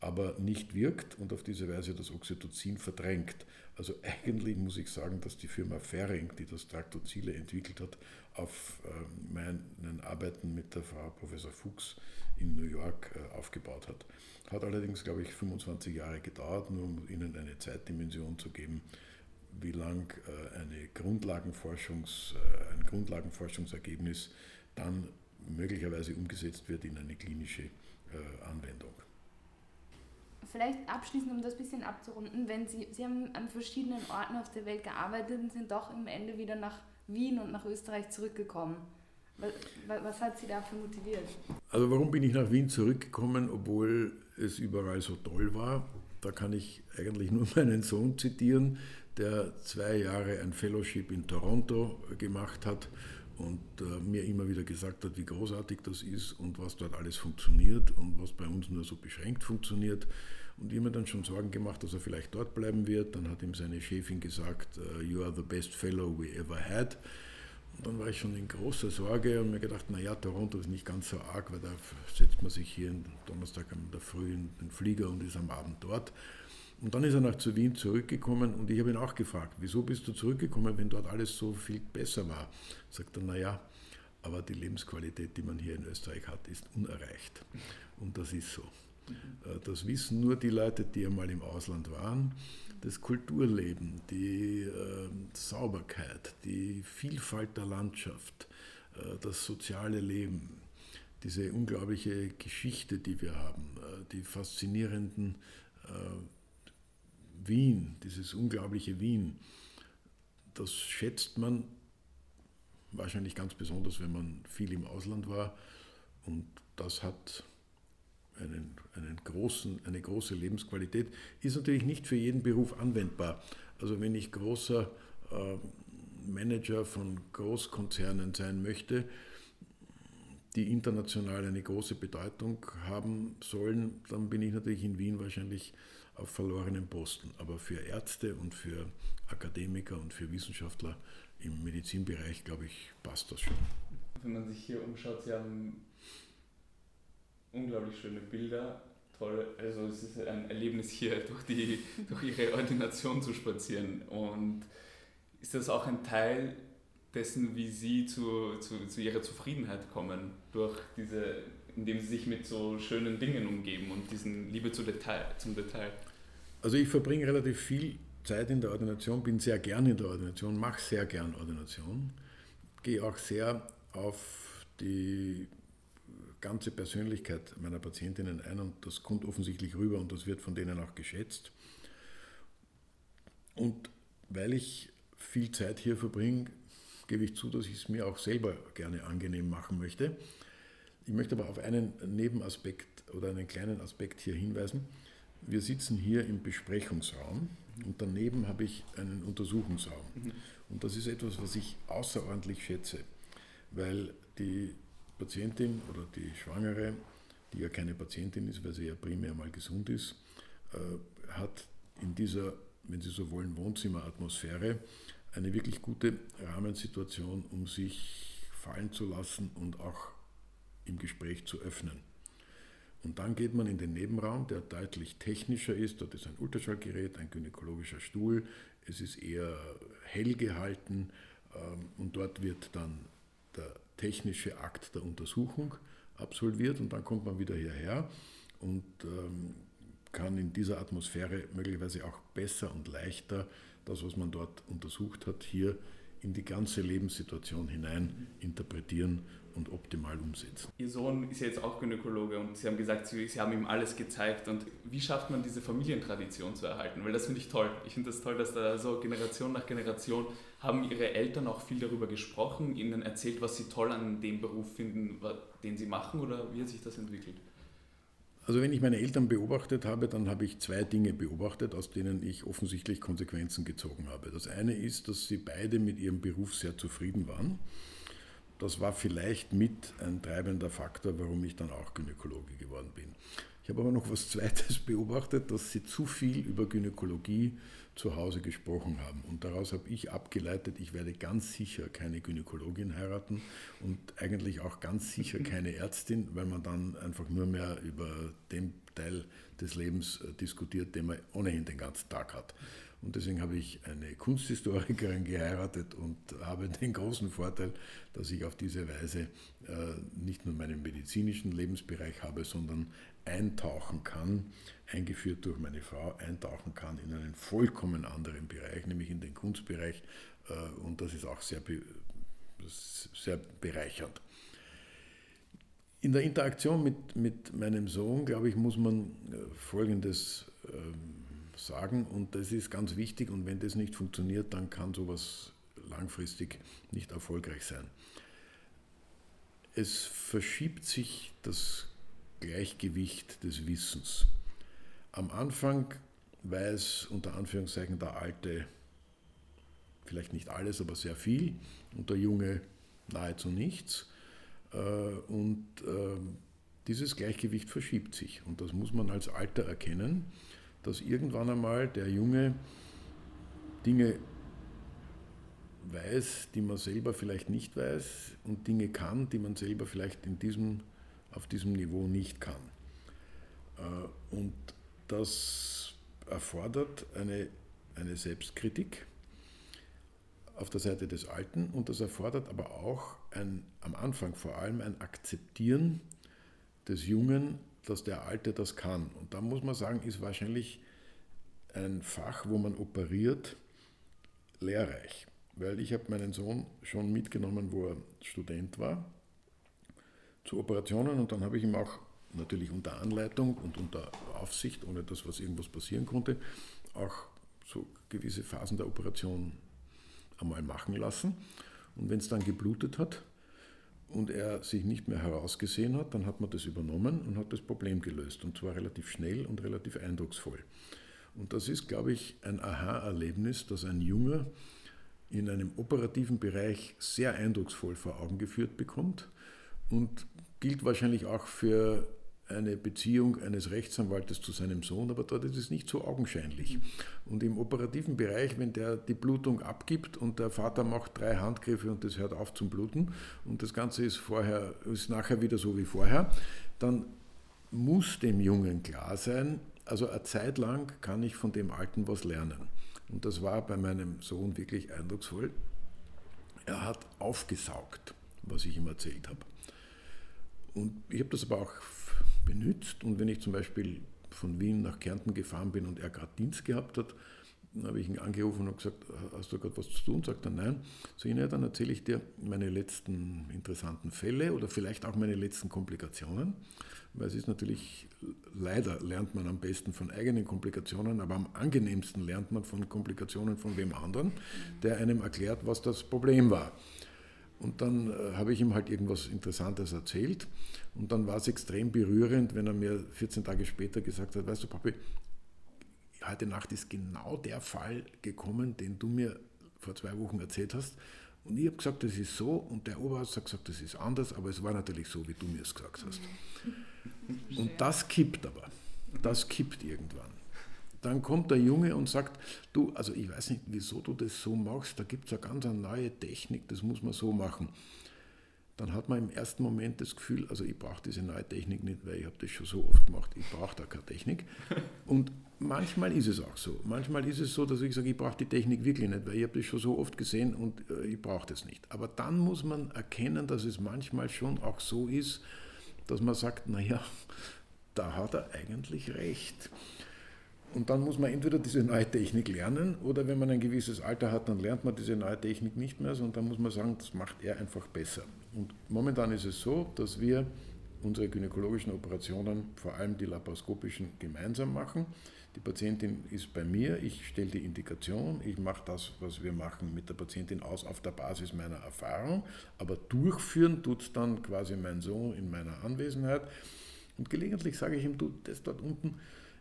Speaker 3: aber nicht wirkt und auf diese Weise das Oxytocin verdrängt. Also eigentlich muss ich sagen, dass die Firma Ferring, die das Tractozile entwickelt hat, auf ähm, meinen Arbeiten mit der Frau Professor Fuchs in New York äh, aufgebaut hat. Hat allerdings, glaube ich, 25 Jahre gedauert, nur um Ihnen eine Zeitdimension zu geben, wie lang äh, eine Grundlagenforschungs, äh, ein Grundlagenforschungsergebnis dann möglicherweise umgesetzt wird in eine klinische Anwendung.
Speaker 1: Vielleicht abschließend, um das ein bisschen abzurunden, wenn Sie, Sie haben an verschiedenen Orten auf der Welt gearbeitet und sind doch im Ende wieder nach Wien und nach Österreich zurückgekommen. Was, was hat Sie dafür motiviert?
Speaker 3: Also warum bin ich nach Wien zurückgekommen, obwohl es überall so toll war? Da kann ich eigentlich nur meinen Sohn zitieren, der zwei Jahre ein Fellowship in Toronto gemacht hat und äh, mir immer wieder gesagt hat, wie großartig das ist und was dort alles funktioniert und was bei uns nur so beschränkt funktioniert. Und ich mir dann schon Sorgen gemacht, dass er vielleicht dort bleiben wird. Dann hat ihm seine Chefin gesagt, uh, you are the best fellow we ever had. Und dann war ich schon in großer Sorge und mir gedacht, naja, Toronto ist nicht ganz so arg, weil da setzt man sich hier am Donnerstag in der Früh in den Flieger und ist am Abend dort. Und dann ist er nach zu Wien zurückgekommen und ich habe ihn auch gefragt, wieso bist du zurückgekommen, wenn dort alles so viel besser war? Sagt er, naja, aber die Lebensqualität, die man hier in Österreich hat, ist unerreicht. Und das ist so. Äh, das wissen nur die Leute, die einmal im Ausland waren. Das Kulturleben, die äh, Sauberkeit, die Vielfalt der Landschaft, äh, das soziale Leben, diese unglaubliche Geschichte, die wir haben, die faszinierenden Wien, dieses unglaubliche Wien, das schätzt man wahrscheinlich ganz besonders, wenn man viel im Ausland war. Und das hat einen, einen großen, eine große Lebensqualität, ist natürlich nicht für jeden Beruf anwendbar. Also wenn ich großer äh, Manager von Großkonzernen sein möchte, die international eine große Bedeutung haben sollen, dann bin ich natürlich in Wien wahrscheinlich auf verlorenen Posten. Aber für Ärzte und für Akademiker und für Wissenschaftler im Medizinbereich, glaube ich, passt das schon.
Speaker 2: Wenn man sich hier umschaut, Sie haben unglaublich schöne Bilder. Toll, also es ist ein Erlebnis hier durch, die, durch Ihre Ordination zu spazieren. Und ist das auch ein Teil dessen, wie Sie zu, zu, zu Ihrer Zufriedenheit kommen, durch diese, indem Sie sich mit so schönen Dingen umgeben und diesen Liebe zu Detail, zum Detail?
Speaker 3: Also ich verbringe relativ viel Zeit in der Ordination, bin sehr gern in der Ordination, mache sehr gern Ordination, gehe auch sehr auf die ganze Persönlichkeit meiner Patientinnen ein und das kommt offensichtlich rüber und das wird von denen auch geschätzt. Und weil ich viel Zeit hier verbringe, gebe ich zu, dass ich es mir auch selber gerne angenehm machen möchte. Ich möchte aber auf einen Nebenaspekt oder einen kleinen Aspekt hier hinweisen. Wir sitzen hier im Besprechungsraum und daneben habe ich einen Untersuchungsraum. Mhm. Und das ist etwas, was ich außerordentlich schätze, weil die Patientin oder die Schwangere, die ja keine Patientin ist, weil sie ja primär mal gesund ist, äh, hat in dieser, wenn Sie so wollen, Wohnzimmeratmosphäre eine wirklich gute Rahmensituation, um sich fallen zu lassen und auch im Gespräch zu öffnen. Und dann geht man in den Nebenraum, der deutlich technischer ist. Dort ist ein Ultraschallgerät, ein gynäkologischer Stuhl. Es ist eher hell gehalten ähm, und dort wird dann der technische Akt der Untersuchung absolviert und dann kommt man wieder hierher und ähm, kann in dieser Atmosphäre möglicherweise auch besser und leichter das, was man dort untersucht hat, hier in die ganze Lebenssituation hinein interpretieren und optimal umsetzen.
Speaker 2: Ihr Sohn ist ja jetzt auch Gynäkologe und Sie haben gesagt, Sie, Sie haben ihm alles gezeigt. Und wie schafft man diese Familientradition zu erhalten? Weil das finde ich toll. Ich finde das toll, dass da so Generation nach Generation haben Ihre Eltern auch viel darüber gesprochen, Ihnen erzählt, was Sie toll an dem Beruf finden, den Sie machen oder wie hat sich das entwickelt?
Speaker 3: Also wenn ich meine Eltern beobachtet habe, dann habe ich zwei Dinge beobachtet, aus denen ich offensichtlich Konsequenzen gezogen habe. Das eine ist, dass sie beide mit ihrem Beruf sehr zufrieden waren das war vielleicht mit ein treibender Faktor, warum ich dann auch Gynäkologe geworden bin. Ich habe aber noch was Zweites beobachtet, dass sie zu viel über Gynäkologie zu Hause gesprochen haben. Und daraus habe ich abgeleitet, ich werde ganz sicher keine Gynäkologin heiraten und eigentlich auch ganz sicher keine Ärztin, weil man dann einfach nur mehr über den Teil des Lebens äh, diskutiert, den man ohnehin den ganzen Tag hat. Und deswegen habe ich eine Kunsthistorikerin geheiratet und habe den großen Vorteil, dass ich auf diese Weise äh, nicht nur meinen medizinischen Lebensbereich habe, sondern eintauchen kann, eingeführt durch meine Frau, eintauchen kann in einen vollkommen anderen Bereich, nämlich in den Kunstbereich. Äh, und das ist auch sehr, sehr bereichernd. In der Interaktion mit, mit meinem Sohn, glaube ich, muss man äh, Folgendes ähm, sagen und das ist ganz wichtig und wenn das nicht funktioniert, dann kann sowas langfristig nicht erfolgreich sein. Es verschiebt sich das Gleichgewicht des Wissens. Am Anfang weiß unter Anführungszeichen der Alte vielleicht nicht alles, aber sehr viel und der Junge nahezu nichts. Äh, und äh, dieses Gleichgewicht verschiebt sich und das muss man als Alter erkennen, dass irgendwann einmal der Junge Dinge weiß, die man selber vielleicht nicht weiß und Dinge kann, die man selber vielleicht in diesem auf diesem Niveau nicht kann. Äh, und das erfordert eine, eine Selbstkritik auf der Seite des Alten und das erfordert aber auch ein, am Anfang vor allem ein Akzeptieren des Jungen, dass der Alte das kann. Und da muss man sagen, ist wahrscheinlich ein Fach, wo man operiert, lehrreich. Weil ich habe meinen Sohn schon mitgenommen, wo er Student war zu Operationen und dann habe ich ihm auch natürlich unter Anleitung und unter Aufsicht, ohne dass was irgendwas passieren konnte, auch so gewisse Phasen der Operation einmal machen lassen. Und wenn es dann geblutet hat und er sich nicht mehr herausgesehen hat, dann hat man das übernommen und hat das Problem gelöst. Und zwar relativ schnell und relativ eindrucksvoll. Und das ist, glaube ich, ein Aha-Erlebnis, dass ein Junger in einem operativen Bereich sehr eindrucksvoll vor Augen geführt bekommt und gilt wahrscheinlich auch für eine Beziehung eines Rechtsanwaltes zu seinem Sohn, aber dort ist es nicht so augenscheinlich. Und im operativen Bereich, wenn der die Blutung abgibt und der Vater macht drei Handgriffe und das hört auf zum Bluten und das Ganze ist, vorher, ist nachher wieder so wie vorher, dann muss dem Jungen klar sein, also eine Zeit lang kann ich von dem Alten was lernen. Und das war bei meinem Sohn wirklich eindrucksvoll. Er hat aufgesaugt, was ich ihm erzählt habe. Und ich habe das aber auch benutzt. Und wenn ich zum Beispiel von Wien nach Kärnten gefahren bin und er gerade Dienst gehabt hat, dann habe ich ihn angerufen und gesagt, hast du gerade was zu tun? Sagt er, nein. So, ja, dann erzähle ich dir meine letzten interessanten Fälle oder vielleicht auch meine letzten Komplikationen. Weil es ist natürlich, leider lernt man am besten von eigenen Komplikationen, aber am angenehmsten lernt man von Komplikationen von wem anderen, der einem erklärt, was das Problem war. Und dann äh, habe ich ihm halt irgendwas Interessantes erzählt. Und dann war es extrem berührend, wenn er mir 14 Tage später gesagt hat, weißt du, Papi, heute Nacht ist genau der Fall gekommen, den du mir vor zwei Wochen erzählt hast. Und ich habe gesagt, das ist so. Und der Oberarzt hat gesagt, das ist anders. Aber es war natürlich so, wie du mir es gesagt hast. Und das kippt aber. Das kippt irgendwann. Dann kommt der Junge und sagt, du, also ich weiß nicht, wieso du das so machst, da gibt es eine ganz eine neue Technik, das muss man so machen. Dann hat man im ersten Moment das Gefühl, also ich brauche diese neue Technik nicht, weil ich habe das schon so oft gemacht, ich brauche da keine Technik. Und manchmal ist es auch so. Manchmal ist es so, dass ich sage, ich brauche die Technik wirklich nicht, weil ich habe das schon so oft gesehen und äh, ich brauche das nicht. Aber dann muss man erkennen, dass es manchmal schon auch so ist, dass man sagt, naja, da hat er eigentlich recht. Und dann muss man entweder diese neue Technik lernen oder wenn man ein gewisses Alter hat, dann lernt man diese neue Technik nicht mehr, sondern dann muss man sagen, das macht er einfach besser. Und momentan ist es so, dass wir unsere gynäkologischen Operationen, vor allem die laparoskopischen, gemeinsam machen. Die Patientin ist bei mir, ich stelle die Indikation, ich mache das, was wir machen mit der Patientin aus auf der Basis meiner Erfahrung, aber durchführen tut es dann quasi mein Sohn in meiner Anwesenheit. Und gelegentlich sage ich ihm, du, das dort unten,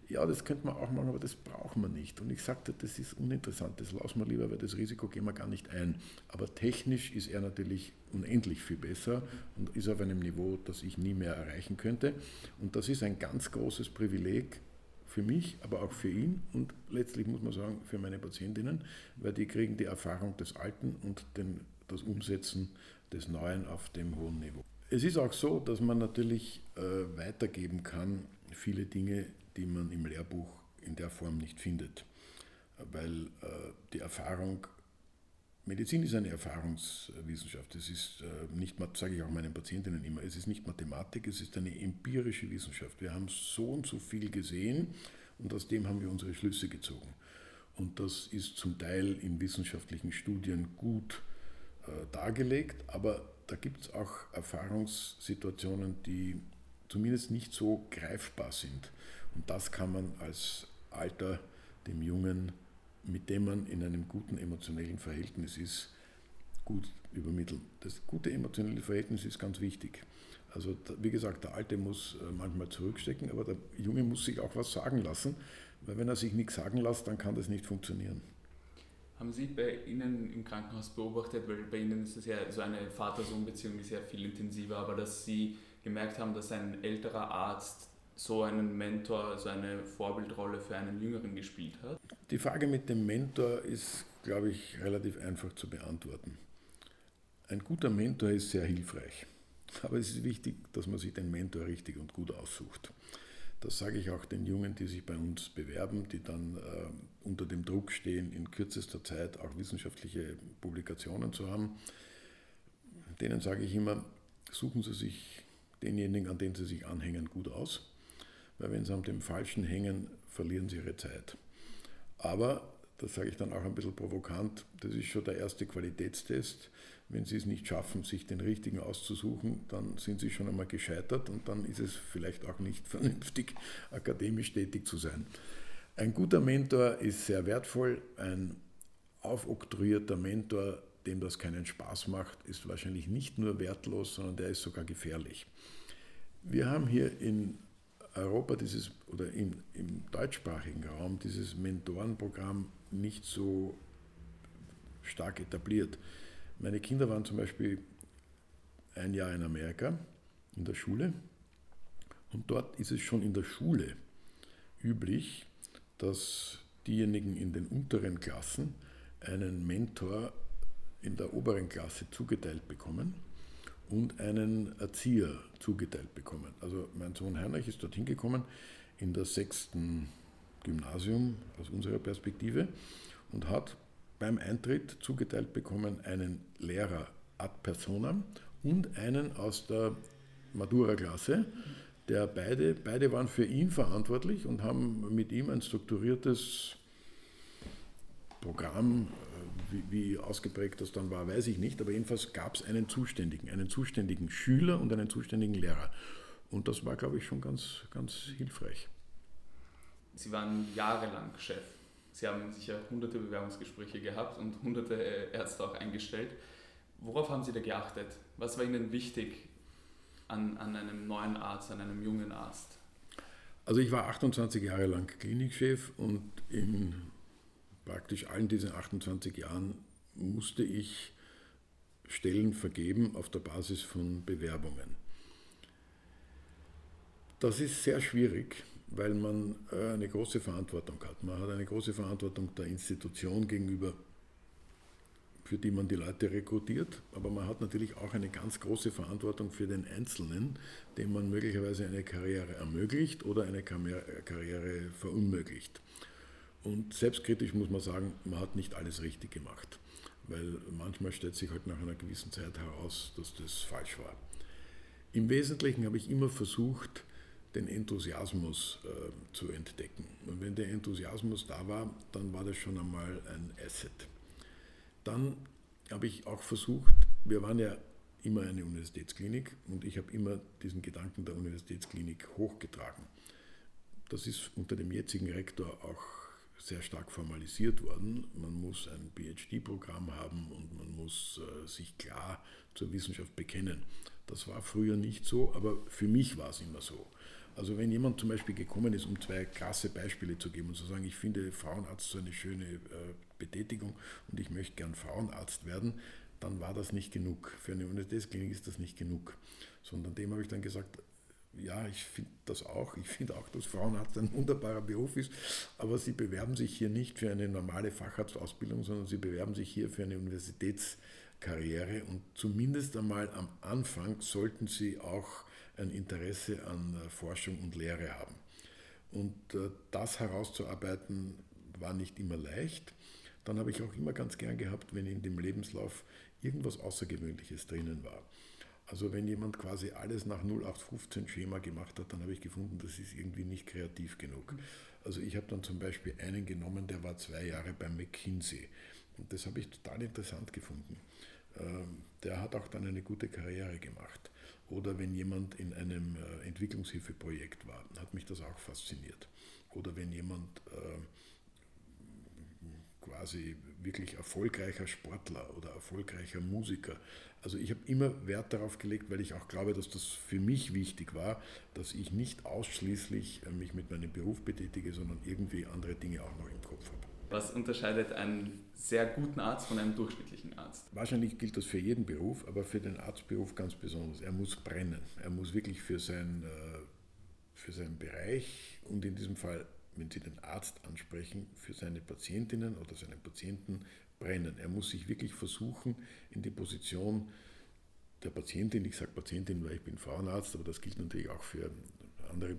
Speaker 3: ja, das könnte man auch machen, aber das braucht man nicht. Und ich sagte, das ist uninteressant, das lassen wir lieber, weil das Risiko gehen wir gar nicht ein. Aber technisch ist er natürlich unendlich viel besser und ist auf einem Niveau, das ich nie mehr erreichen könnte. Und das ist ein ganz großes Privileg für mich, aber auch für ihn und letztlich muss man sagen für meine Patientinnen, weil die kriegen die Erfahrung des Alten und den, das Umsetzen des Neuen auf dem hohen Niveau. Es ist auch so, dass man natürlich äh, weitergeben kann, viele Dinge, die man im Lehrbuch in der Form nicht findet. Weil äh, die Erfahrung, Medizin ist eine Erfahrungswissenschaft. Es ist äh, nicht, sage ich auch meinen Patientinnen immer, es ist nicht Mathematik, es ist eine empirische Wissenschaft. Wir haben so und so viel gesehen und aus dem haben wir unsere Schlüsse gezogen. Und das ist zum Teil in wissenschaftlichen Studien gut äh, dargelegt, aber da gibt es auch Erfahrungssituationen, die zumindest nicht so greifbar sind. Und das kann man als Alter dem Jungen, mit dem man in einem guten emotionellen Verhältnis ist, gut übermitteln. Das gute emotionelle Verhältnis ist ganz wichtig. Also wie gesagt, der Alte muss äh, manchmal zurückstecken, aber der Junge muss sich auch was sagen lassen, weil wenn er sich nichts sagen lässt, dann kann das nicht funktionieren.
Speaker 2: Haben Sie bei Ihnen im Krankenhaus beobachtet, weil bei Ihnen ist es ja so eine Vater-Sohn-Beziehung ja viel intensiver, aber dass Sie gemerkt haben, dass ein älterer Arzt so einen Mentor, so eine Vorbildrolle für einen Jüngeren gespielt hat?
Speaker 3: Die Frage mit dem Mentor ist, glaube ich, relativ einfach zu beantworten. Ein guter Mentor ist sehr hilfreich, aber es ist wichtig, dass man sich den Mentor richtig und gut aussucht. Das sage ich auch den Jungen, die sich bei uns bewerben, die dann äh, unter dem Druck stehen, in kürzester Zeit auch wissenschaftliche Publikationen zu haben. Denen sage ich immer, suchen Sie sich denjenigen, an den Sie sich anhängen, gut aus weil wenn sie an dem Falschen hängen, verlieren sie ihre Zeit. Aber, das sage ich dann auch ein bisschen provokant, das ist schon der erste Qualitätstest. Wenn Sie es nicht schaffen, sich den richtigen auszusuchen, dann sind Sie schon einmal gescheitert und dann ist es vielleicht auch nicht vernünftig, akademisch tätig zu sein. Ein guter Mentor ist sehr wertvoll. Ein aufoktroyierter Mentor, dem das keinen Spaß macht, ist wahrscheinlich nicht nur wertlos, sondern der ist sogar gefährlich. Wir haben hier in Europa dieses oder im, im deutschsprachigen Raum dieses Mentorenprogramm nicht so stark etabliert. Meine Kinder waren zum Beispiel ein Jahr in Amerika in der Schule und dort ist es schon in der Schule üblich, dass diejenigen in den unteren Klassen einen Mentor in der oberen Klasse zugeteilt bekommen und einen Erzieher zugeteilt bekommen. Also mein Sohn Heinrich ist dorthin gekommen in der sechsten Gymnasium aus unserer Perspektive und hat beim Eintritt zugeteilt bekommen einen Lehrer ad personam und einen aus der Matura-Klasse, der beide, beide waren für ihn verantwortlich und haben mit ihm ein strukturiertes Programm wie, wie ausgeprägt das dann war, weiß ich nicht, aber jedenfalls gab es einen Zuständigen, einen zuständigen Schüler und einen zuständigen Lehrer. Und das war, glaube ich, schon ganz, ganz hilfreich.
Speaker 2: Sie waren jahrelang Chef. Sie haben sicher hunderte Bewerbungsgespräche gehabt und hunderte äh, Ärzte auch eingestellt. Worauf haben Sie da geachtet? Was war Ihnen wichtig an, an einem neuen Arzt, an einem jungen Arzt?
Speaker 3: Also ich war 28 Jahre lang Klinikchef und in praktisch allen diesen 28 Jahren musste ich Stellen vergeben auf der Basis von Bewerbungen. Das ist sehr schwierig, weil man äh, eine große Verantwortung hat. Man hat eine große Verantwortung der Institution gegenüber, für die man die Leute rekrutiert, aber man hat natürlich auch eine ganz große Verantwortung für den Einzelnen, dem man möglicherweise eine Karriere ermöglicht oder eine Karriere verunmöglicht. Und selbstkritisch muss man sagen, man hat nicht alles richtig gemacht, weil manchmal stellt sich halt nach einer gewissen Zeit heraus, dass das falsch war. Im Wesentlichen habe ich immer versucht, den Enthusiasmus äh, zu entdecken. Und wenn der Enthusiasmus da war, dann war das schon einmal ein Asset. Dann habe ich auch versucht, wir waren ja immer eine Universitätsklinik und ich habe immer diesen Gedanken der Universitätsklinik hochgetragen. Das ist unter dem jetzigen Rektor auch sehr stark formalisiert worden. Man muss ein PhD-Programm haben und man muss sich klar zur Wissenschaft bekennen. Das war früher nicht so, aber für mich war es immer so. Also wenn jemand zum Beispiel gekommen ist, um zwei krasse Beispiele zu geben und zu sagen, ich finde Frauenarzt so eine schöne äh, Betätigung und ich möchte gern Frauenarzt werden, dann war das nicht genug. Für eine Universitätsklinik ist das nicht genug. Sondern dem habe ich dann gesagt, ja, ich finde das auch. Ich finde auch, dass Frauenarzt ein wunderbarer Beruf ist, aber sie bewerben sich hier nicht für eine normale Facharztausbildung, sondern sie bewerben sich hier für eine Universitätskarriere und zumindest einmal am Anfang sollten sie auch ein Interesse an äh, Forschung und Lehre haben. Und äh, das herauszuarbeiten war nicht immer leicht. Dann habe ich auch immer ganz gern gehabt, wenn in dem Lebenslauf irgendwas Außergewöhnliches drinnen war. Also wenn jemand quasi alles nach 0815 Schema gemacht hat, dann habe ich gefunden, das ist irgendwie nicht kreativ genug. Also ich habe dann zum Beispiel einen genommen, der war zwei Jahre bei McKinsey. Und das habe ich total interessant gefunden. Ähm, der hat auch dann eine gute Karriere gemacht. Oder wenn jemand in einem äh, Entwicklungshilfeprojekt war, hat mich das auch fasziniert. Oder wenn jemand äh, quasi wirklich erfolgreicher Sportler oder erfolgreicher Musiker. Also ich habe immer Wert darauf gelegt, weil ich auch glaube, dass das für mich wichtig war, dass ich nicht ausschließlich äh, mich mit meinem Beruf betätige, sondern irgendwie andere Dinge auch noch im Kopf habe.
Speaker 2: Was unterscheidet einen sehr guten Arzt von einem durchschnittlichen Arzt?
Speaker 3: Wahrscheinlich gilt das für jeden Beruf, aber für den Arztberuf ganz besonders. Er muss brennen. Er muss wirklich für, sein, äh, für seinen Bereich und in diesem Fall wenn Sie den Arzt ansprechen, für seine Patientinnen oder seinen Patienten brennen. Er muss sich wirklich versuchen, in die Position der Patientin, ich sage Patientin, weil ich bin Frauenarzt, aber das gilt natürlich auch für andere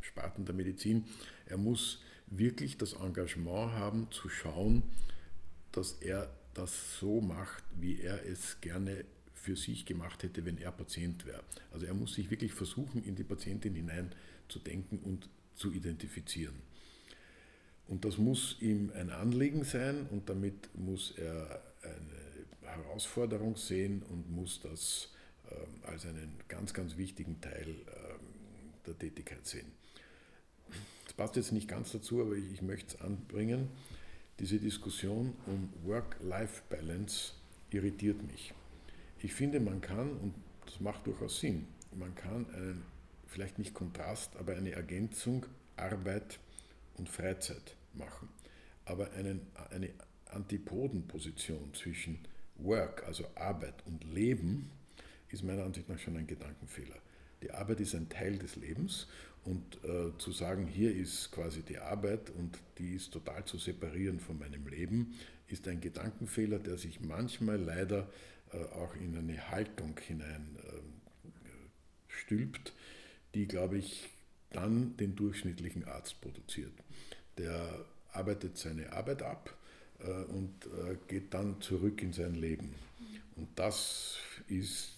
Speaker 3: Sparten der Medizin, er muss wirklich das Engagement haben, zu schauen, dass er das so macht, wie er es gerne für sich gemacht hätte, wenn er Patient wäre. Also er muss sich wirklich versuchen, in die Patientin hinein zu denken und zu identifizieren. Und das muss ihm ein Anliegen sein und damit muss er eine Herausforderung sehen und muss das ähm, als einen ganz, ganz wichtigen Teil ähm, der Tätigkeit sehen. Das passt jetzt nicht ganz dazu, aber ich, ich möchte es anbringen. Diese Diskussion um Work-Life-Balance irritiert mich. Ich finde, man kann, und das macht durchaus Sinn, man kann einen vielleicht nicht Kontrast, aber eine Ergänzung Arbeit und Freizeit machen. Aber einen, eine Antipodenposition zwischen Work, also Arbeit und Leben, ist meiner Ansicht nach schon ein Gedankenfehler. Die Arbeit ist ein Teil des Lebens und äh, zu sagen, hier ist quasi die Arbeit und die ist total zu separieren von meinem Leben, ist ein Gedankenfehler, der sich manchmal leider äh, auch in eine Haltung hinein äh, stülpt, die, glaube ich, dann den durchschnittlichen Arzt produziert. Der arbeitet seine Arbeit ab äh, und äh, geht dann zurück in sein Leben. Und das ist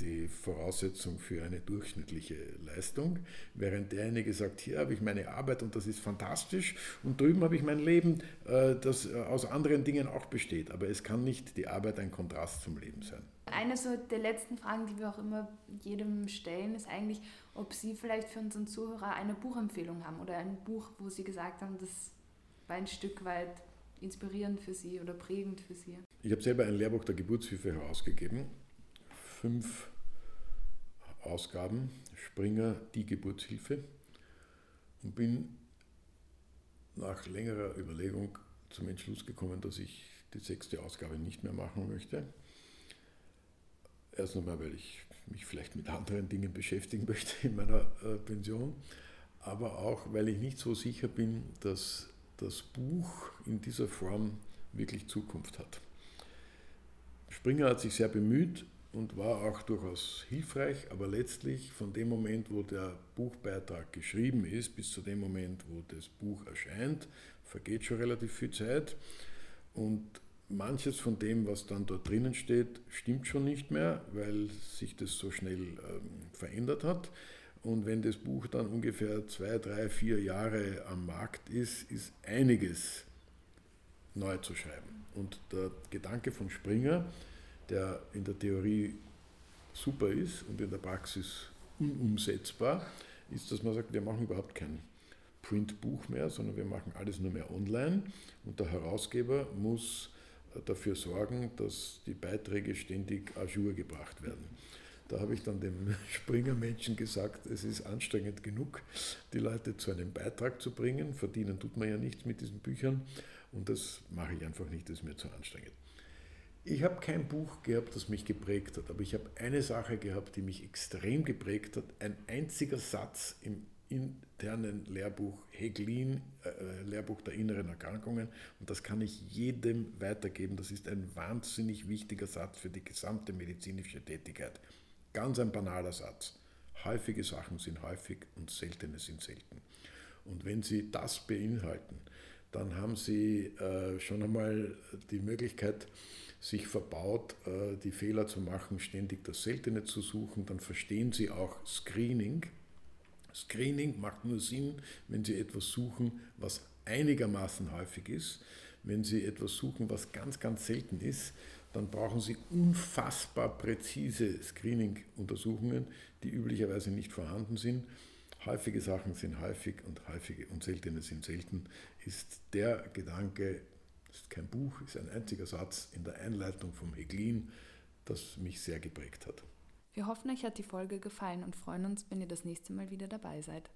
Speaker 3: die Voraussetzung für eine durchschnittliche Leistung, während derjenige sagt, hier habe ich meine Arbeit und das ist fantastisch und drüben habe ich mein Leben, äh, das aus anderen Dingen auch besteht. Aber es kann nicht die Arbeit ein Kontrast zum Leben sein.
Speaker 1: Eine so der letzten Fragen, die wir auch immer jedem stellen, ist eigentlich, ob Sie vielleicht für unseren Zuhörer eine Buchempfehlung haben oder ein Buch, wo Sie gesagt haben, das war ein Stück weit inspirierend für Sie oder prägend für Sie.
Speaker 3: Ich habe selber ein Lehrbuch der Geburtshilfe herausgegeben. Fünf Ausgaben, Springer, die Geburtshilfe. Und bin nach längerer Überlegung zum Entschluss gekommen, dass ich die sechste Ausgabe nicht mehr machen möchte Erst einmal, weil ich mich vielleicht mit anderen Dingen beschäftigen möchte in meiner äh, Pension, aber auch, weil ich nicht so sicher bin, dass das Buch in dieser Form wirklich Zukunft hat. Springer hat sich sehr bemüht und war auch durchaus hilfreich, aber letztlich von dem Moment, wo der Buchbeitrag geschrieben ist, bis zu dem Moment, wo das Buch erscheint, vergeht schon relativ viel Zeit. Und manches von dem, was dann dort drinnen steht, stimmt schon nicht mehr, weil sich das so schnell ähm, verändert hat. Und wenn das Buch dann ungefähr zwei, drei, vier Jahre am Markt ist, ist einiges neu zu schreiben. Und der Gedanke von Springer, der in der Theorie super ist und in der Praxis unumsetzbar, ist, dass man sagt, wir machen überhaupt kein Printbuch mehr, sondern wir machen alles nur mehr online und der Herausgeber muss dafür sorgen, dass die Beiträge ständig à jour gebracht werden. Da habe ich dann dem Springer-Menschen gesagt, es ist anstrengend genug, die Leute zu einem Beitrag zu bringen. Verdienen tut man ja nichts mit diesen Büchern und das mache ich einfach nicht, das ist mir zu anstrengend. Ich habe kein Buch gehabt, das mich geprägt hat, aber ich habe eine Sache gehabt, die mich extrem geprägt hat. Ein einziger Satz im internen Lehrbuch Heglin, äh, Lehrbuch der inneren Erkrankungen. Und das kann ich jedem weitergeben. Das ist ein wahnsinnig wichtiger Satz für die gesamte medizinische Tätigkeit. Ganz ein banaler Satz. Häufige Sachen sind häufig und seltene sind selten. Und wenn Sie das beinhalten, dann haben Sie äh, schon einmal die Möglichkeit, sich verbaut, äh, die Fehler zu machen, ständig das Seltene zu suchen. Dann verstehen Sie auch Screening. Screening macht nur Sinn, wenn Sie etwas suchen, was einigermaßen häufig ist. Wenn Sie etwas suchen, was ganz, ganz selten ist, dann brauchen Sie unfassbar präzise Screening-Untersuchungen, die üblicherweise nicht vorhanden sind. Häufige Sachen sind häufig und häufige und seltene sind selten, ist der Gedanke, ist kein Buch, ist ein einziger Satz in der Einleitung vom Heglin, das mich sehr geprägt hat.
Speaker 1: Wir hoffen, euch hat die Folge gefallen und freuen uns, wenn ihr das nächste Mal wieder dabei seid.